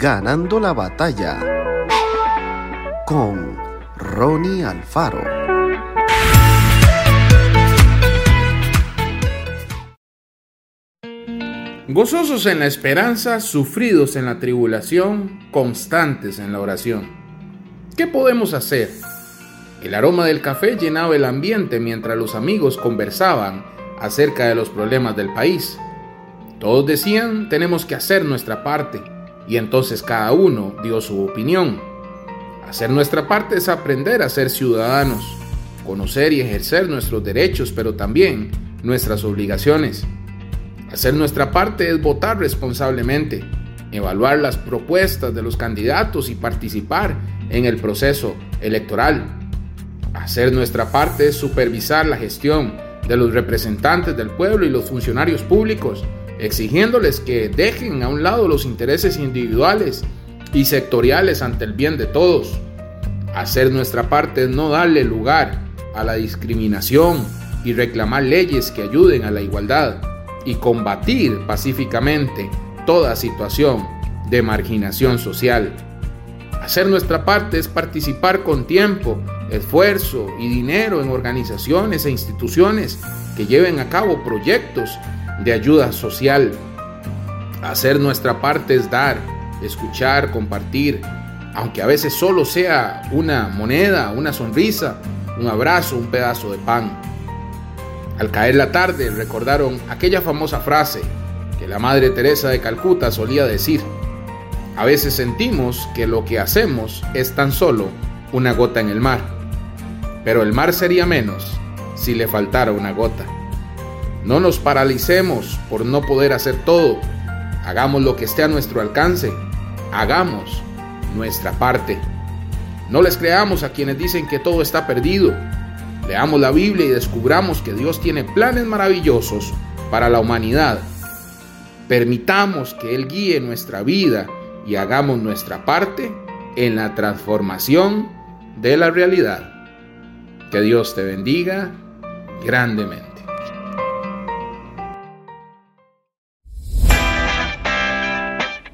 Ganando la batalla con Ronnie Alfaro. Gozosos en la esperanza, sufridos en la tribulación, constantes en la oración. ¿Qué podemos hacer? El aroma del café llenaba el ambiente mientras los amigos conversaban acerca de los problemas del país. Todos decían, tenemos que hacer nuestra parte, y entonces cada uno dio su opinión. Hacer nuestra parte es aprender a ser ciudadanos, conocer y ejercer nuestros derechos, pero también nuestras obligaciones. Hacer nuestra parte es votar responsablemente, evaluar las propuestas de los candidatos y participar en el proceso electoral. Hacer nuestra parte es supervisar la gestión de los representantes del pueblo y los funcionarios públicos, exigiéndoles que dejen a un lado los intereses individuales y sectoriales ante el bien de todos. Hacer nuestra parte es no darle lugar a la discriminación y reclamar leyes que ayuden a la igualdad y combatir pacíficamente toda situación de marginación social. Hacer nuestra parte es participar con tiempo, esfuerzo y dinero en organizaciones e instituciones que lleven a cabo proyectos de ayuda social. Hacer nuestra parte es dar, escuchar, compartir, aunque a veces solo sea una moneda, una sonrisa, un abrazo, un pedazo de pan. Al caer la tarde recordaron aquella famosa frase que la Madre Teresa de Calcuta solía decir. A veces sentimos que lo que hacemos es tan solo una gota en el mar, pero el mar sería menos si le faltara una gota. No nos paralicemos por no poder hacer todo. Hagamos lo que esté a nuestro alcance. Hagamos nuestra parte. No les creamos a quienes dicen que todo está perdido. Leamos la Biblia y descubramos que Dios tiene planes maravillosos para la humanidad. Permitamos que Él guíe nuestra vida y hagamos nuestra parte en la transformación de la realidad. Que Dios te bendiga grandemente.